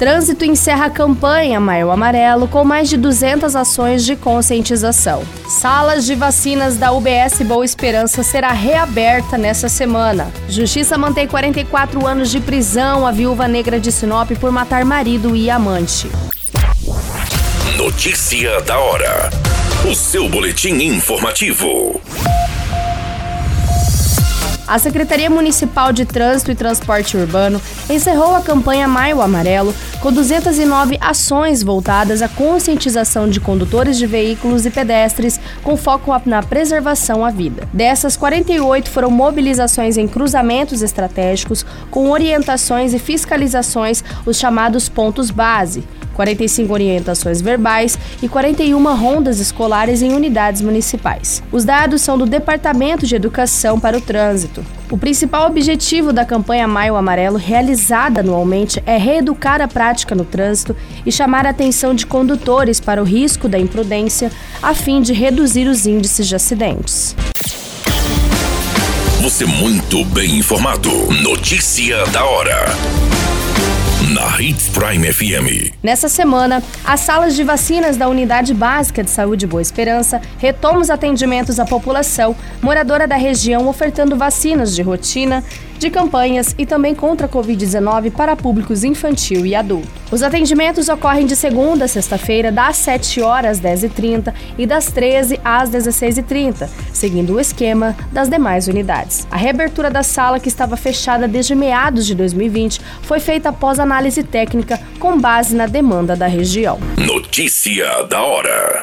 Trânsito encerra a campanha Maio Amarelo com mais de 200 ações de conscientização. Salas de vacinas da UBS Boa Esperança será reaberta nessa semana. Justiça mantém 44 anos de prisão a viúva negra de Sinop por matar marido e amante. Notícia da hora. O seu boletim informativo. A Secretaria Municipal de Trânsito e Transporte Urbano encerrou a campanha Maio Amarelo com 209 ações voltadas à conscientização de condutores de veículos e pedestres com foco na preservação à vida. Dessas, 48 foram mobilizações em cruzamentos estratégicos com orientações e fiscalizações, os chamados pontos base. 45 orientações verbais e 41 rondas escolares em unidades municipais. Os dados são do Departamento de Educação para o Trânsito. O principal objetivo da campanha Maio Amarelo, realizada anualmente, é reeducar a prática no trânsito e chamar a atenção de condutores para o risco da imprudência, a fim de reduzir os índices de acidentes. Você muito bem informado. Notícia da hora na Hits Prime FM. Nessa semana, as salas de vacinas da Unidade Básica de Saúde Boa Esperança retomam os atendimentos à população moradora da região, ofertando vacinas de rotina, de campanhas e também contra a Covid-19 para públicos infantil e adulto. Os atendimentos ocorrem de segunda a sexta-feira, das 7 horas às 10h30 e das 13 às 16h30, seguindo o esquema das demais unidades. A reabertura da sala, que estava fechada desde meados de 2020, foi feita após análise técnica com base na demanda da região. Notícia da hora.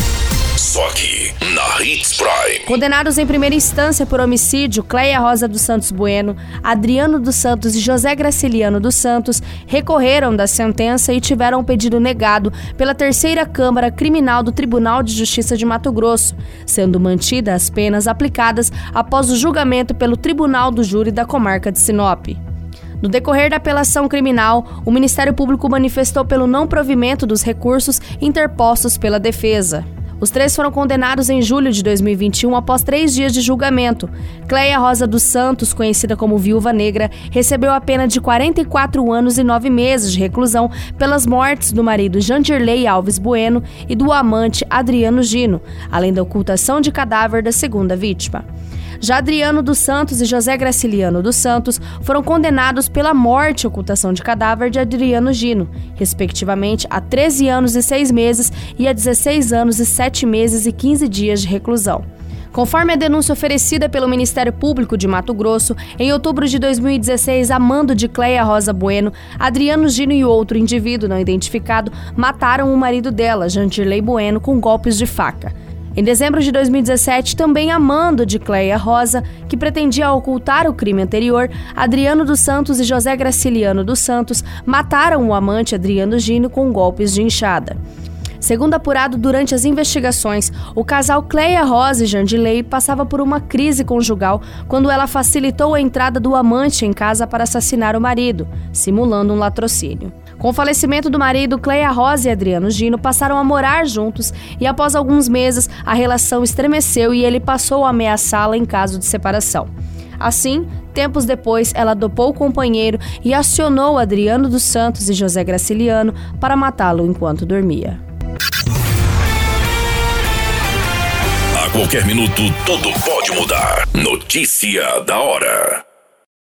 Só aqui, na Hits Prime. Condenados em primeira instância por homicídio, Cleia Rosa dos Santos Bueno, Adriano dos Santos e José Graciliano dos Santos recorreram da sentença e tiveram o pedido negado pela terceira Câmara Criminal do Tribunal de Justiça de Mato Grosso, sendo mantidas as penas aplicadas após o julgamento pelo Tribunal do Júri da Comarca de Sinop. No decorrer da apelação criminal, o Ministério Público manifestou pelo não provimento dos recursos interpostos pela defesa. Os três foram condenados em julho de 2021 após três dias de julgamento. Cleia Rosa dos Santos, conhecida como Viúva Negra, recebeu a pena de 44 anos e 9 meses de reclusão pelas mortes do marido Jandirley Alves Bueno e do amante Adriano Gino, além da ocultação de cadáver da segunda vítima. Já Adriano dos Santos e José Graciliano dos Santos foram condenados pela morte e ocultação de cadáver de Adriano Gino, respectivamente a 13 anos e 6 meses e a 16 anos e 7 meses e 15 dias de reclusão. Conforme a denúncia oferecida pelo Ministério Público de Mato Grosso, em outubro de 2016, a mando de Cleia Rosa Bueno, Adriano Gino e outro indivíduo não identificado mataram o marido dela, Jantirley Bueno, com golpes de faca. Em dezembro de 2017, também amando de Cleia Rosa, que pretendia ocultar o crime anterior, Adriano dos Santos e José Graciliano dos Santos mataram o amante Adriano Gino com golpes de enxada. Segundo apurado durante as investigações, o casal Cleia Rosa e Jandilei passava por uma crise conjugal quando ela facilitou a entrada do amante em casa para assassinar o marido, simulando um latrocínio. Com o falecimento do marido, Cleia Rosa e Adriano Gino passaram a morar juntos e, após alguns meses, a relação estremeceu e ele passou a ameaçá-la em caso de separação. Assim, tempos depois, ela dopou o companheiro e acionou Adriano dos Santos e José Graciliano para matá-lo enquanto dormia. A qualquer minuto, tudo pode mudar. Notícia da hora.